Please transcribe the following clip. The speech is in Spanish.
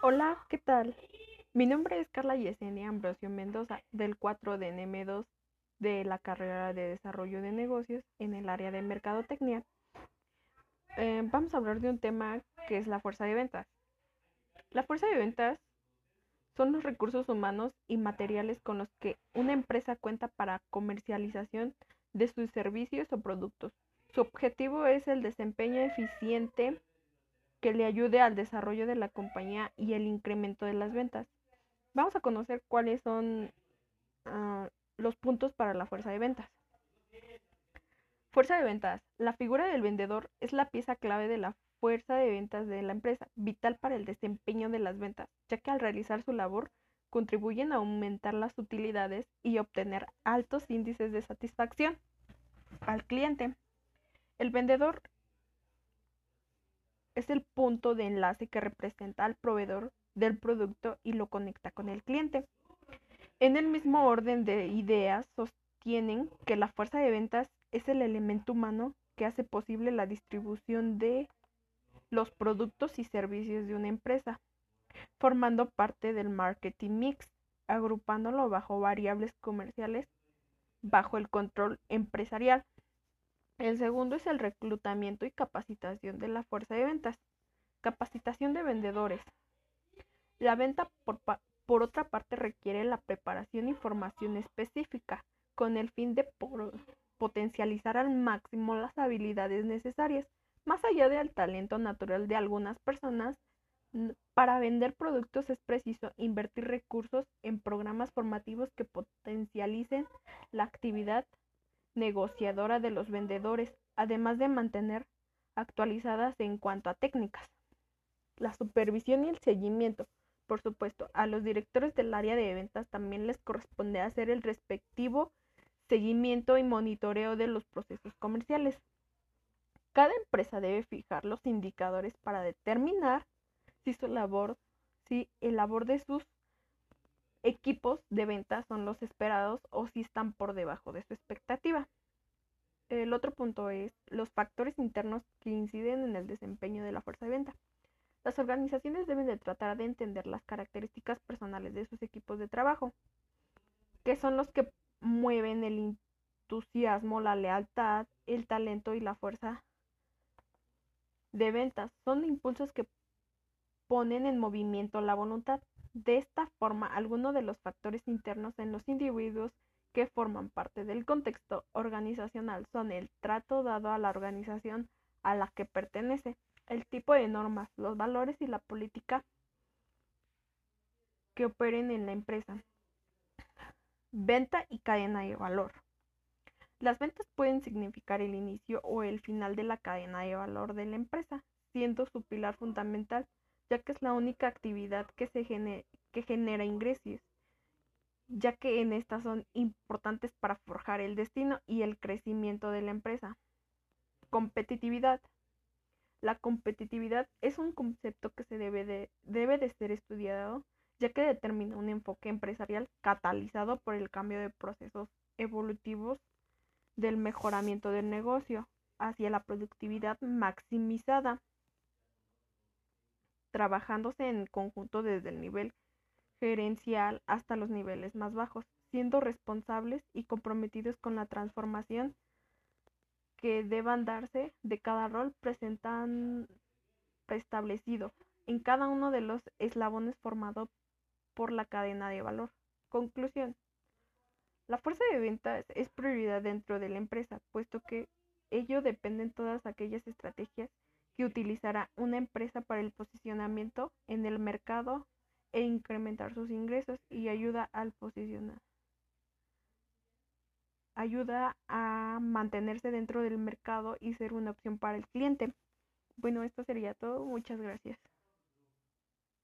Hola, ¿qué tal? Mi nombre es Carla Yesenia Ambrosio Mendoza, del 4 de NM2 de la carrera de Desarrollo de Negocios en el área de Mercadotecnia. Eh, vamos a hablar de un tema que es la fuerza de ventas. La fuerza de ventas son los recursos humanos y materiales con los que una empresa cuenta para comercialización de sus servicios o productos. Su objetivo es el desempeño eficiente que le ayude al desarrollo de la compañía y el incremento de las ventas. Vamos a conocer cuáles son uh, los puntos para la fuerza de ventas. Fuerza de ventas. La figura del vendedor es la pieza clave de la fuerza de ventas de la empresa, vital para el desempeño de las ventas, ya que al realizar su labor contribuyen a aumentar las utilidades y obtener altos índices de satisfacción al cliente. El vendedor es el punto de enlace que representa al proveedor del producto y lo conecta con el cliente. En el mismo orden de ideas, sostienen que la fuerza de ventas es el elemento humano que hace posible la distribución de los productos y servicios de una empresa, formando parte del marketing mix, agrupándolo bajo variables comerciales bajo el control empresarial. El segundo es el reclutamiento y capacitación de la fuerza de ventas. Capacitación de vendedores. La venta, por, por otra parte, requiere la preparación y formación específica con el fin de potencializar al máximo las habilidades necesarias, más allá del talento natural de algunas personas. Para vender productos es preciso invertir recursos en programas formativos que potencialicen la actividad negociadora de los vendedores, además de mantener actualizadas en cuanto a técnicas. La supervisión y el seguimiento. Por supuesto, a los directores del área de ventas también les corresponde hacer el respectivo seguimiento y monitoreo de los procesos comerciales. Cada empresa debe fijar los indicadores para determinar si su labor, si el labor de sus equipos de ventas son los esperados o si están por debajo de su expectativa. El otro punto es los factores internos que inciden en el desempeño de la fuerza de venta. Las organizaciones deben de tratar de entender las características personales de sus equipos de trabajo, que son los que mueven el entusiasmo, la lealtad, el talento y la fuerza de ventas. Son impulsos que ponen en movimiento la voluntad. De esta forma, algunos de los factores internos en los individuos que forman parte del contexto organizacional son el trato dado a la organización a la que pertenece, el tipo de normas, los valores y la política que operen en la empresa. Venta y cadena de valor. Las ventas pueden significar el inicio o el final de la cadena de valor de la empresa, siendo su pilar fundamental ya que es la única actividad que, se que genera ingresos, ya que en estas son importantes para forjar el destino y el crecimiento de la empresa. Competitividad. La competitividad es un concepto que se debe de, debe de ser estudiado, ya que determina un enfoque empresarial catalizado por el cambio de procesos evolutivos del mejoramiento del negocio hacia la productividad maximizada trabajándose en conjunto desde el nivel gerencial hasta los niveles más bajos, siendo responsables y comprometidos con la transformación que deban darse de cada rol presentan preestablecido en cada uno de los eslabones formados por la cadena de valor. Conclusión. La fuerza de ventas es prioridad dentro de la empresa, puesto que ello dependen todas aquellas estrategias que utilizará una empresa para el posicionamiento en el mercado e incrementar sus ingresos y ayuda al posicionar. Ayuda a mantenerse dentro del mercado y ser una opción para el cliente. Bueno, esto sería todo. Muchas gracias.